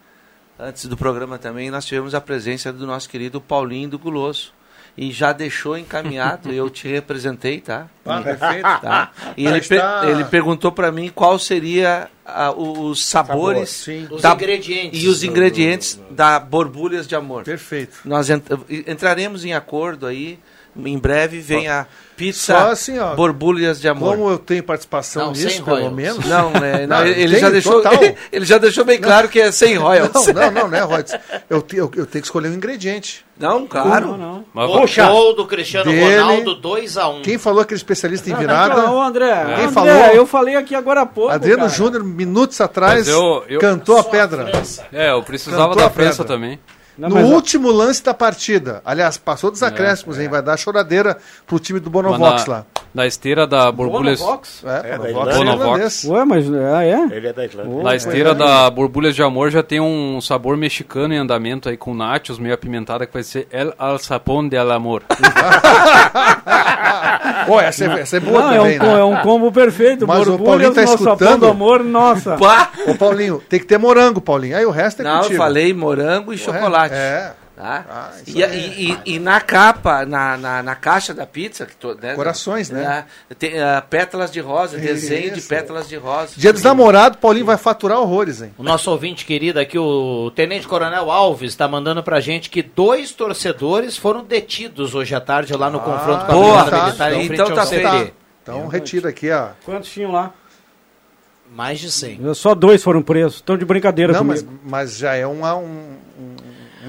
antes do programa também, nós tivemos a presença do nosso querido Paulinho do Guloso. E já deixou encaminhado, eu te representei, tá? Ah, perfeito. Tá? E ele, per- está- ele perguntou para mim qual seria o- os sabores. Os da- ingredientes. e os ingredientes da borbulhas de amor. Perfeito. Nós ent- entraremos em acordo aí. Em breve vem a pizza Só assim, ó. borbulhas de amor. Como eu tenho participação Não, nisso, pelo royalties. menos. Não, é, não, Não, ele, tem, já deixou, total. ele já deixou bem claro que é sem royalties. Não, não, não, né, Rods? Eu, te- eu, eu tenho que escolher um ingrediente. Não, claro. Não, não. Mas- O gol do Cristiano Dele. Ronaldo 2x1. Quem falou aquele especialista em Não, virada? Ô, André, Quem André, falou? eu falei aqui agora há pouco. Adriano. Júnior, minutos atrás, eu- eu- cantou a pedra. É, eu precisava Cantou da a França também. Não, no mas- último lance da partida. Aliás, passou dos acréscimos, hein? Vai dar choradeira pro time do Bonovox na, lá. na esteira da Borbulhas. Bonovox? É, É, Bonovox é. Ué, mas ah, é? Ele é da Islândia. Na esteira é. da Borbulhas de Amor já tem um sabor mexicano em andamento aí com nachos meio apimentada que vai ser El Alçapón de Amor. Pô, essa é, essa é boa Não, é, também, um, né? é um combo perfeito. Mas o Borbulhas, Paulinho tá escutando? do amor, nossa. Pá! Ô, Paulinho, tem que ter morango, Paulinho. Aí o resto é Não, eu contigo. falei morango e chocolate. É. Tá? Ah, isso e, aí. e- e- e na capa, na, na, na caixa da pizza, que to- né, Corações, né? é, tem ah, pétalas de rosa, desenho de Isso. pétalas de rosa. Dia dos namorados, Paulinho vai faturar horrores, hein? O nosso ouvinte querido aqui, o Tenente Coronel Alves, está mandando pra gente que dois torcedores foram detidos hoje à tarde lá no confronto com a boa, Brigada tá. Militar em Então frente ao tá CD. feito. Então retira aqui, ó. Quantos tinham lá? Mais de 100. Só dois foram presos. Estão de brincadeira Não, mas, comigo. mas já é uma, um- um-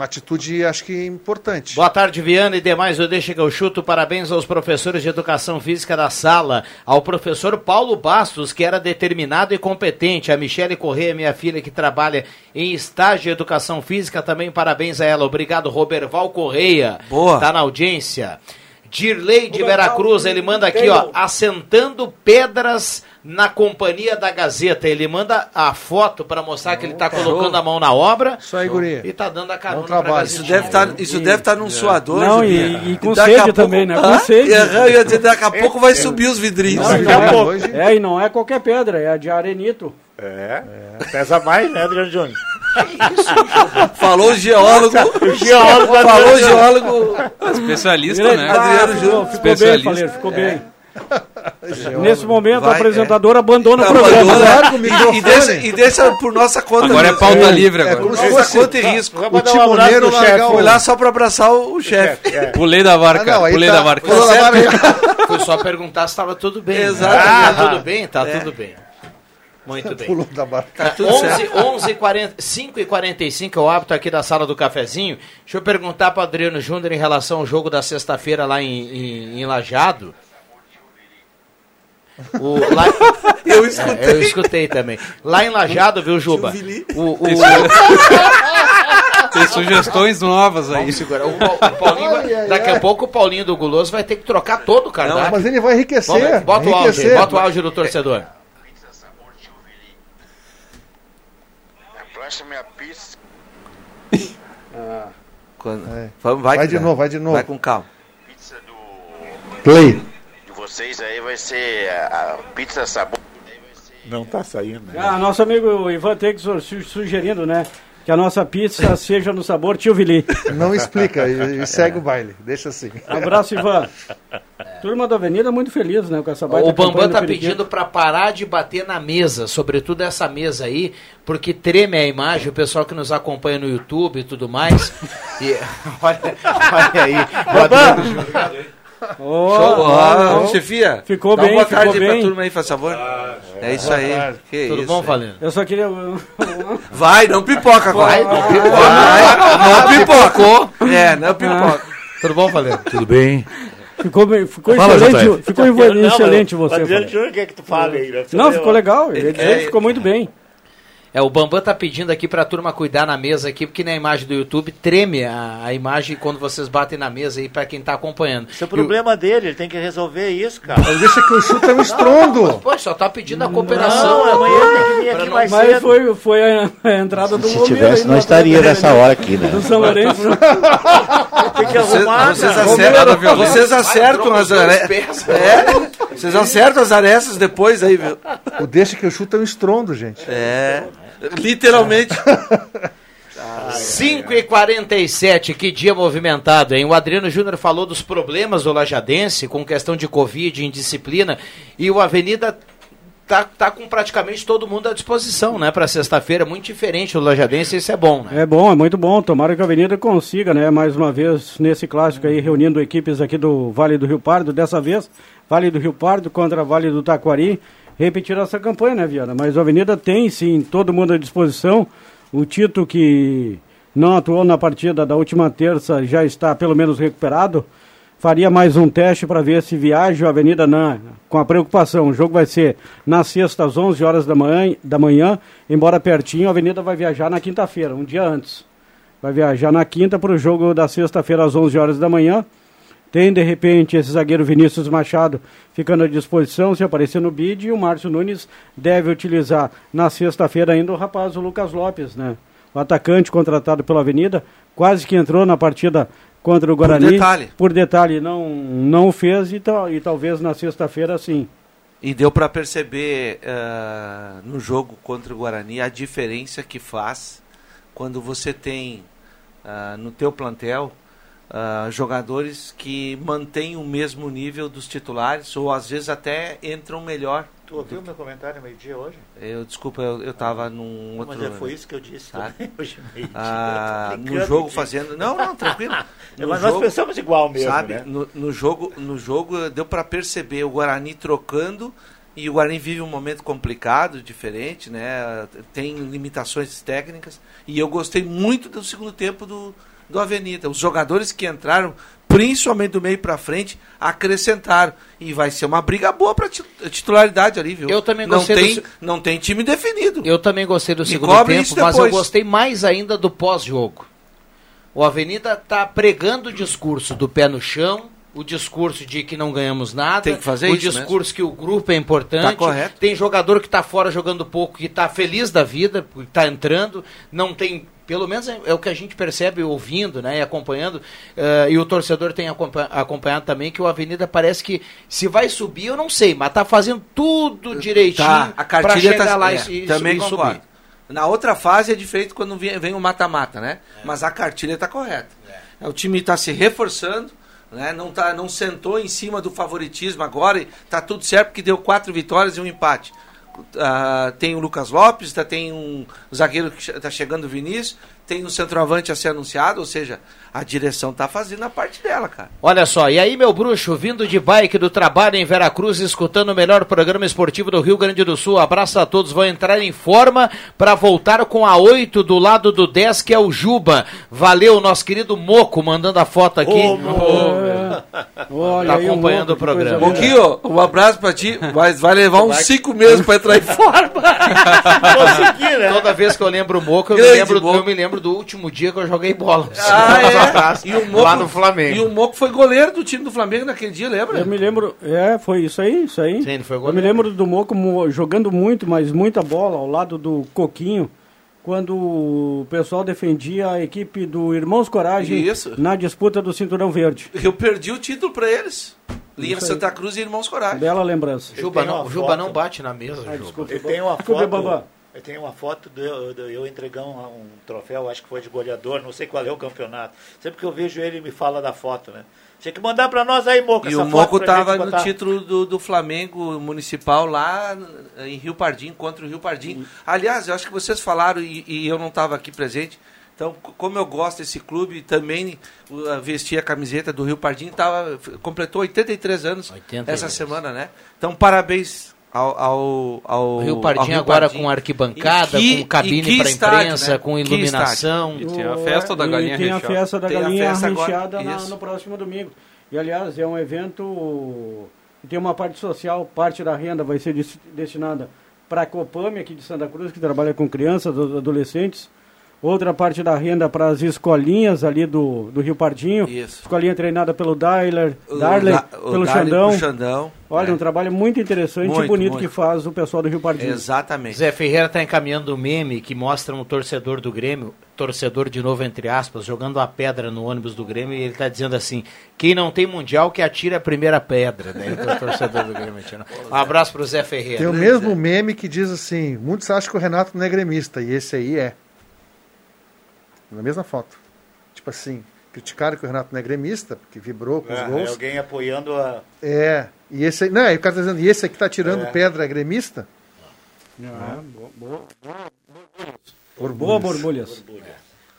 uma atitude, acho que importante. Boa tarde, Viana e demais. Eu deixo que eu chuto. Parabéns aos professores de educação física da sala. Ao professor Paulo Bastos, que era determinado e competente. A Michele Corrêa, minha filha, que trabalha em estágio de educação física. Também parabéns a ela. Obrigado, Roberval Correia. Boa. Tá na audiência. Dirley de Veracruz, ele manda aqui, ó, assentando pedras na companhia da Gazeta. Ele manda a foto para mostrar que ele tá colocando a mão na obra Isso aí, guri. e tá dando a carona pra. Isso deve estar isso deve estar num suador, Não, e- e com daqui sede pouco- também, né? Com sede. Dizer, daqui a pouco vai subir os vidrinhos. Não, e daqui a é- pouco. É, e não é qualquer pedra, é a de arenito. É, pesa mais, né, Adriano Júnior? Falou o geólogo. O geólogo Falou o geólogo. Especialista, né? Ah, Adriano ficou, Júnior, ficou bem. Faleiro, ficou bem. Nesse momento, Vai, o apresentador abandona o Abandona, programa. O e, e deixa, e deixa por nossa conta. Agora é mesmo. pauta livre É agora. como se Nossa fosse conta e risco. O um timoneiro chefe. o... Foi lá só pra abraçar o, o chefe. É. Pulei da Ah, barca, não, aí pulei tá- da barca. Barca. Foi só perguntar se estava tudo bem. Exatamente. Ah, tudo bem? Tá É. tudo bem. Muito bem. Pulou da barra. Tá 11, 11 40, 5 e 45 é o hábito aqui da sala do cafezinho. Deixa eu perguntar para Adriano Júnior em relação ao jogo da sexta-feira lá em, em, em Lajado. O, lá, Eu escutei. É, eu escutei também. Lá em Lajado, viu, Juba? O, o, Tem sugestões novas aí. Vamos segurar. O, o Paulinho vai- Ai, ai, daqui ai. a pouco o Paulinho do Guloso vai ter que trocar todo o cardápio. Mas ele vai enriquecer. Vamos, bota o áudio, enriquecer. bota o áudio do torcedor. Plancha minha pizza. Quando- É. Vamos, Vai que de novo, vai de novo. Vai com calma. Pizza do. Play. De vocês aí vai ser a, a pizza sabor. Não tá saindo. né? Ah, nosso amigo Ivan Tex su- sugerindo, né? Que a nossa pizza seja no sabor tio Vili. Não explica e, e segue o baile. Deixa assim. Abraço, Ivan. Turma da Avenida muito feliz, né? Com essa baita O Bambam tá pedindo pra parar de bater na mesa, sobretudo essa mesa aí, porque treme a imagem, o pessoal que nos acompanha no YouTube e tudo mais. E, olha, olha aí. o Adriano. Ó, Show. Ó, ó. chefia, Ficou dá bem, boa tarde ficou pra bem. turma aí, faz favor. é isso aí. Que Tudo isso, bom? Valendo? Eu só queria. Vai, não pipoca agora. Vai, não pipoca. Vai, não pipoca. É, não pipoca. Tudo bom, Valendo? Tudo bem? Ficou, bem- ficou Fala, excelente, JF. ficou Não, excelente mas o você. Adriano Fábio. Júnior quer que tu fale aí. né? Não, ficou legal. Ele É, ficou muito bem. É, o Bambam tá pedindo aqui pra turma cuidar na mesa aqui, porque na imagem do YouTube treme a, a imagem quando vocês batem na mesa aí pra quem tá acompanhando. Isso é o problema dele, ele tem que resolver isso, cara. Mas deixa que o chute é um estrondo. Pô, só tá pedindo a cooperação. Não, amanhã tem que vir aqui não- mais Mas cedo. foi, foi a, a entrada do Se Romero tivesse, não no estaria nessa hora aqui, né? Do São Lourenço. Tem que Vocês, arrumar, vocês cara. acertam, vocês acertam as arestas. É, vocês acertam as arestas depois aí, viu? O deixa que o chute é um estrondo, gente. É, literalmente. 5 e 47 que dia movimentado, hein? O Adriano Júnior falou dos problemas do Lajadense com questão de Covid, indisciplina, e o Avenida tá, tá com praticamente todo mundo à disposição, né, para sexta-feira, muito diferente do Lajadense, isso é bom, né? É bom, é muito bom. Tomara que a Avenida consiga, né? Mais uma vez nesse clássico aí, reunindo equipes aqui do Vale do Rio Pardo. Dessa vez, Vale do Rio Pardo contra Vale do Taquari. Repetir essa campanha, né, Viana? Mas a Avenida tem, sim, todo mundo à disposição. O Tito, que não atuou na partida da última terça, já está pelo menos recuperado. Faria mais um teste para ver se viaja a Avenida na, com a preocupação. O jogo vai ser na sexta às 11 horas da manhã, da manhã embora pertinho, a Avenida vai viajar na quinta-feira, um dia antes. Vai viajar na quinta para o jogo da sexta-feira às 11 horas da manhã. Tem, de repente, esse zagueiro Vinícius Machado ficando à disposição, se aparecer no bid, e o Márcio Nunes deve utilizar na sexta-feira ainda o rapaz, o Lucas Lopes, né? O atacante contratado pela Avenida, quase que entrou na partida contra o Guarani. detalhe. Por detalhe, não, não o fez e, tal- e talvez na sexta-feira sim. E deu para perceber ah, no jogo contra o Guarani a diferença que faz quando você tem ah, no teu plantel ah, jogadores que mantêm o mesmo nível dos titulares ou às vezes até entram melhor. Tu ouviu meu comentário meio-dia hoje? Eu desculpa, eu, eu tava num outro. Mas é, foi isso que eu disse Tá? hoje meio-dia. Ah, no jogo aqui. fazendo. Não, não, tranquilo. No Mas nós pensamos igual mesmo, sabe? né? No, no jogo, no jogo deu para perceber o Guarani trocando e o Guarani vive um momento complicado, diferente, né? Tem limitações técnicas e eu gostei muito do segundo tempo do, do Avenida. Os jogadores que entraram, principalmente do meio para frente, acrescentaram e vai ser uma briga boa para titularidade ali, viu? Eu também não gostei tem, do- não tem time definido. Eu também gostei do Me segundo tempo, mas eu gostei mais ainda do pós-jogo. O Avenida tá pregando o discurso do pé no chão, o discurso de que não ganhamos nada, Tem que fazer o isso discurso que o grupo é importante. Tá correto. Tem jogador que tá fora jogando pouco, que tá feliz da vida, porque tá entrando, não tem, pelo menos é, é o que a gente percebe ouvindo, né, e acompanhando, eh, e o torcedor tem acompa- acompanhado também que o Avenida parece que se vai subir, eu não sei, mas tá fazendo tudo direitinho Tá, a pra cartilha chegar tá, lá é, e, e, também e concordo. subir. Na outra fase é diferente quando vem, vem o mata-mata, né? Mas a cartilha está correta. O time está se reforçando, né? não, tá, não sentou em cima do favoritismo agora tá tudo certo porque deu quatro vitórias e um empate. Ah, tem o Lucas Lopes, tá, tem um zagueiro que está chegando o Vinícius, tem um centroavante a ser anunciado, ou seja, a direção tá fazendo a parte dela, cara. Olha só, e aí, meu bruxo, vindo de bike do trabalho em Veracruz, escutando o melhor programa esportivo do Rio Grande do Sul. Abraço a todos, vão entrar em forma para voltar com a 8 do lado do 10, que é o Juba. Valeu, nosso querido Moco, mandando a foto aqui. Olha tá acompanhando o, programa. ó, um abraço pra ti, mas vai levar uns cinco meses pra entrar em forma. Consegui, né? Toda vez que eu lembro o Moco, eu me lembro, Moco. eu me lembro do último dia que eu joguei bola. Ah, é? E o Moco, lá no Flamengo. E o Moco foi goleiro do time do Flamengo naquele dia, lembra? Eu me lembro, é, foi isso aí, isso aí. Sim, ele foi Eu me goleiro. lembro do Moco mo- jogando muito, mas muita bola ao lado do Coquinho, quando o pessoal defendia a equipe do Irmãos Coragem Isso. na disputa do Cinturão Verde. Eu perdi o título pra eles. Linha. Santa Cruz e Irmãos Coragem. Bela lembrança. Juba, não, Juba foto. não bate na mesa, Ah, Juba. desculpa. Eu tenho uma foto. Eu tenho uma foto do eu, do eu entregando um, um troféu, acho que foi de goleador, não sei qual é o campeonato. Sempre que eu vejo ele, ele me fala da foto, né? Tinha que mandar pra nós aí, Moco, E essa o Moco pra tava gente no título do, do Flamengo Municipal lá em Rio Pardim, contra o Rio Pardim. Aliás, eu acho que vocês falaram e, e eu não estava aqui presente. Então, como eu gosto desse clube, também uh, vesti a camiseta do Rio Pardim, tava, completou 83 anos 83. essa semana, né? Então, parabéns ao, ao, ao O Rio ao Pardim agora com arquibancada, E que- com cabine e para estádio, imprensa, né? com iluminação. E tem a festa da E galinha tem a festa da Tem galinha festa recheada na- no próximo domingo. E aliás, é um evento que tem uma parte social, parte da renda vai ser des- destinada para a Copame aqui de Santa Cruz, que trabalha com crianças, ado- adolescentes. Outra parte da renda para as escolinhas ali do, do Rio Pardinho. Isso. Escolinha treinada pelo Darler, O Darley, Da- o pelo Darley Xandão. Olha, É. um trabalho muito interessante e Muito, bonito muito. que faz o pessoal do Rio Pardinho. Exatamente. Zé Ferreira está encaminhando um meme que mostra um torcedor do Grêmio, torcedor de novo entre aspas, jogando a pedra no ônibus do Grêmio e ele está dizendo assim: quem não tem mundial que atire a primeira pedra. Né? Então, torcedor do Grêmio. Um abraço para o Zé Ferreira. Tem o mesmo meme que diz assim: muitos acham que o Renato não é gremista, e esse aí é. Na mesma foto. Tipo assim, criticaram que o Renato não é gremista, porque vibrou com os Ah, é gols. alguém apoiando a. É, e esse aí. Não, aí o cara tá dizendo, e esse aqui tá tirando É. pedra é gremista? Ah, boa, boa. Borbulhas. Boa, borbulhas. Um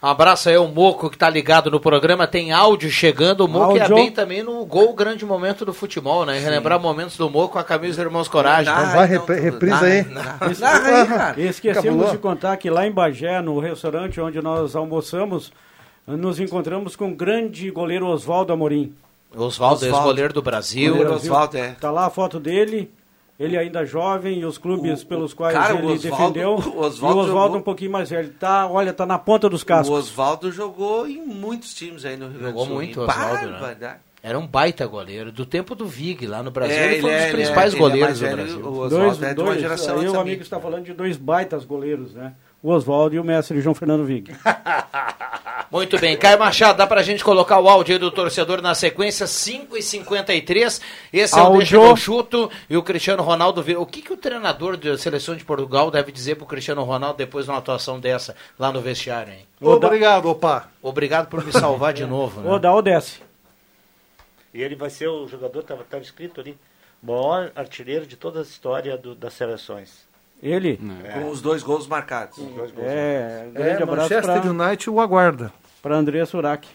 abraço aí ao Moco que tá ligado no programa, tem áudio chegando. O Moco ia bem também no gol grande momento do futebol, né? Relembrar momentos do Moco com a camisa dos Irmãos Coragem. Então vai, repre- reprisa aí. Narra aí, cara. E esquecemos Cabulou. de contar que lá em Bagé, no restaurante onde nós almoçamos, nos encontramos com o grande goleiro Oswaldo Amorim. Oswaldo, Oswaldo. ex-goleiro do Brasil. Goleiro Oswaldo, é. Tá lá a foto dele, ele ainda jovem e os clubes O- pelos quais cara, o ele Oswaldo- defendeu. o e o jogou- um pouquinho mais velho. Tá, olha, tá na ponta dos O cascos. Oswaldo jogou em muitos times aí no Rio Grande Jogou do Sul. muito, Em Oswaldo, né? Era um baita goleiro. Do tempo do Vig, lá no Brasil, É, ele foi um ele dos é- ele principais é- ele é goleiros do velho, Brasil. o Dois, Oswaldo é de uma dois, geração aí antes o amigo está falando de dois baitas goleiros, né? O Oswaldo e o mestre João Fernando Vig. Muito bem, Caio Machado, dá pra gente colocar o áudio aí do torcedor na sequência, 5 e 53 Esse é o Áudio. Deixa eu chuto e o Cristiano Ronaldo vira. O que, que o treinador da seleção de Portugal deve dizer pro Cristiano Ronaldo depois de uma atuação dessa lá no vestiário, hein? Obrigado, opa. Obrigado por me salvar de novo. Ô, Né? dá ou desce. E ele vai ser o jogador, estava tava escrito ali, maior artilheiro de toda a história do- das seleções. Ele? Com os dois gols marcados. É, grande É, abraço Manchester para United o aguarda. André Surak.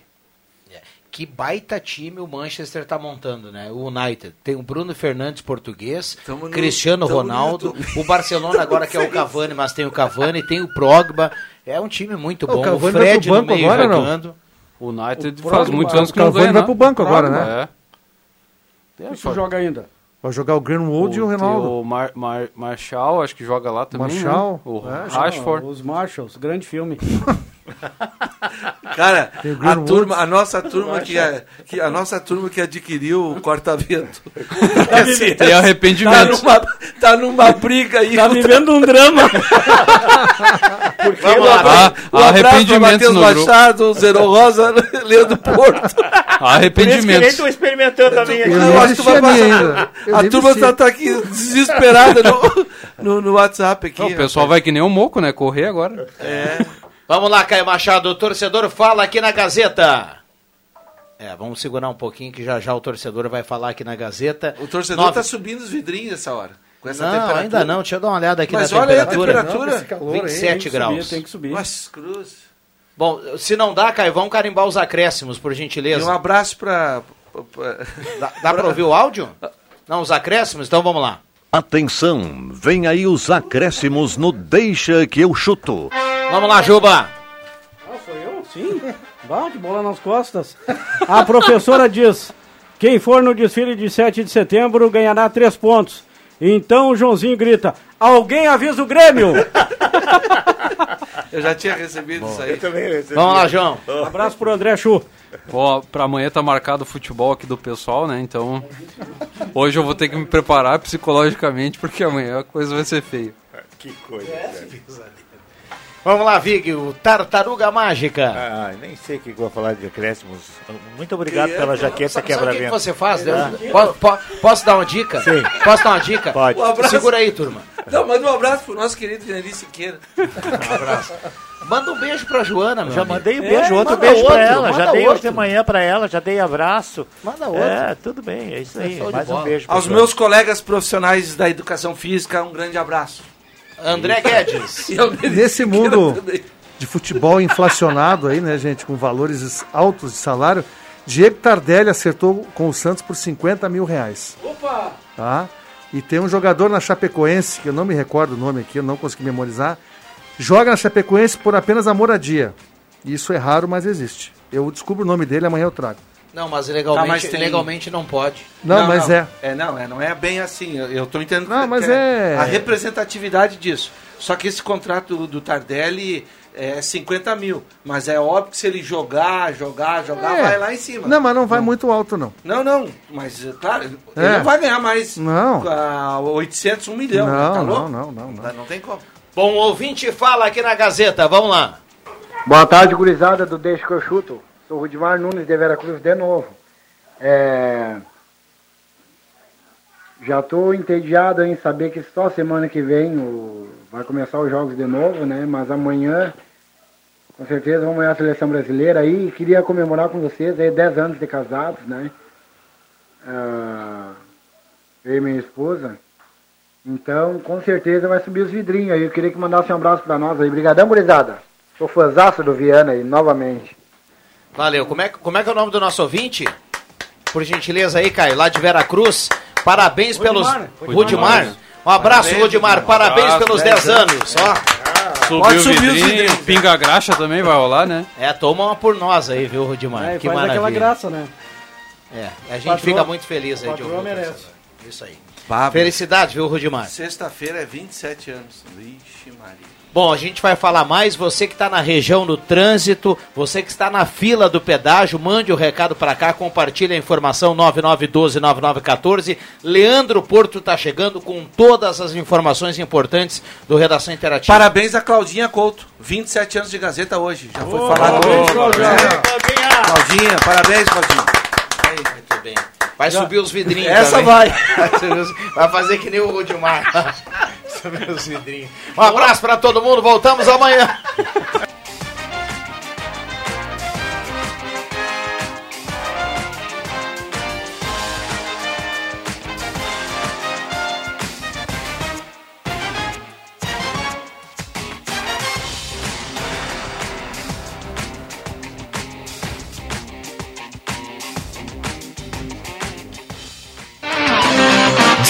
Que baita time o Manchester tá montando, né? O United. Tem o Bruno Fernandes português, Tamo no- Cristiano no Ronaldo, o Barcelona agora que é o Cavani, mas tem o Cavani, tem o Progba. É um time muito O bom. O, Cavani vai Fred pro banco no meio agora, não? jogando. O United O faz Progba- muitos anos o que não Cavani ganha, vai pro banco agora, né? É. Isso joga ainda. Vai jogar o Greenwood e o Ronaldo. O Mar, Mar, Marshall, acho que joga lá também. Marshall, né? O é, Rashford. Os Marshalls, grande filme. Cara, a, turma, a nossa turma que, é, que a nossa turma que adquiriu o corta-vento Assim, Tem tá arrependimento. numa, tá numa briga aí. Tá vivendo um drama. Vamos lá. Um arrependimentos Matheus no grupo. Machado, Zero Rosa, Leandro Porto. Por estou experimentando também aqui. Eu acho que vai passar. A turma tá, tá aqui desesperada no, no, no WhatsApp aqui. Não, o pessoal vai que nem o Moco, né? Correr agora. Vamos lá, Caio Machado. O torcedor fala aqui na Gazeta. É, vamos segurar um pouquinho que já já o torcedor vai falar aqui na Gazeta. O torcedor Nove- tá subindo os vidrinhos essa hora. Com essa Não, temperatura. ainda não. Deixa eu dar uma olhada aqui Mas na olha aí a temperatura. temperatura. Esse calor aí, 27 Tem que graus. subir, tem que subir. Mas cruz. Bom, se não dá, Caio, vamos carimbar os acréscimos, por E gentileza. um abraço pra. pra- Dá, dá pra ouvir o áudio? Não, os acréscimos? Então vamos lá. Atenção, vem aí os acréscimos no Deixa que eu chuto. Vamos lá, Juba. Ah, sou eu? Sim. Bate bola nas costas. A professora diz: quem for no desfile de 7 de setembro ganhará três pontos. Então o Joãozinho grita: Alguém avisa o Grêmio! Eu já tinha recebido isso aí. Vamos lá, João. Abraço pro André Chu. Pô, pra amanhã tá marcado o futebol aqui do pessoal, né? Então, hoje eu vou ter que me preparar psicologicamente, porque amanhã a coisa vai ser feia. Que coisa. Vamos lá, Vig, o Tartaruga Mágica. Ah, nem sei o que eu vou falar de acréscimos. Muito obrigado pela jaqueta Sabe, sabe o que, quebra-vento. você faz? Ah. Po- po- posso dar uma dica? Sim. Posso dar uma dica? Pode. Um abraço. Segura aí, turma. Não, manda um abraço pro nosso querido Janiri Siqueira. Manda um beijo pra Joana, meu Já amigo. mandei um É, beijo, outro manda beijo pra outro, ela. Já dei hoje outro. de manhã pra ela, já dei abraço. Manda outro. É, tudo bem, é isso aí. Show de Mais um beijo. Aos meus colegas profissionais da educação física, um grande abraço. André Guedes. Nesse mundo de futebol inflacionado aí, né, gente, com valores altos de salário, Diego Tardelli acertou com o Santos por 50 mil reais. Opa! Tá? E tem um jogador na Chapecoense, que eu não me recordo o nome aqui, eu não consegui memorizar, joga na Chapecoense por apenas a moradia. Isso é raro, mas existe. Eu descubro o nome dele, amanhã eu trago. Não, mas legalmente, Tá, mas tem- legalmente não pode. Não, mas é. É, não, é, não é bem assim. Eu, eu tô entendendo Não, mas que é- a representatividade disso. Só que esse contrato do, do Tardelli é 50 mil. Mas é óbvio que se ele jogar, jogar, jogar, É. vai lá em cima. Não, mas não vai muito alto, não. Não, não, mas claro, ele É. não vai ganhar mais Não. ah, 800, 1 milhão. Não, tá não, não, não, não. Não tem como. Bom, ouvinte fala aqui na Gazeta, vamos lá. Boa tarde, gurizada do Deixa que eu chuto. Sou Rudimar Nunes de Veracruz de novo. É... Já estou entediado em saber que só semana que vem o... vai começar os jogos de novo, né? Mas amanhã, com certeza, vamos ganhar a seleção brasileira aí. Queria comemorar com vocês aí 10 anos de casados, né? Ah, Eu e minha esposa. Então, com certeza vai subir os vidrinhos aí. Eu queria que mandasse um abraço para nós aí. Obrigadão, gurizada. Sou fãzaço do Viana aí, novamente. Valeu. Como é, que- como é que é o nome do nosso ouvinte? Por gentileza aí, Caio, lá de Veracruz. Parabéns pelos. Rudimar. Rudimar. Um abraço, Parabéns, Rudimar. Rudimar. Parabéns Abraço, pelos 10 10 anos. Ó. Subiu Pode o subir os vidrinho, vidrinhos. pinga graxa também vai rolar, né? É, toma uma por nós aí, viu, Rudimar? É, que faz aquela maravilha. graça, né? É, a gente Patroa- fica muito feliz aí de ouvir. merece. Isso aí. Felicidade, viu, Rudimar? Sexta-feira é 27 anos. Vixe, Maria. Bom, a gente vai falar mais. Você que está na região do trânsito, você que está na fila do pedágio, mande o recado para cá, compartilhe a informação 9912-9914. Leandro Porto está chegando com todas as informações importantes do Redação Interativa. Parabéns a Claudinha Couto. 27 anos de Gazeta hoje. Já foi falado hoje. É. Claudinha, parabéns, Claudinha. Aí, muito bem. Vai subir os vidrinhos. Essa também. vai. Vai fazer que nem o Rudimar. subir os vidrinhos. Um abraço para todo mundo. Voltamos amanhã.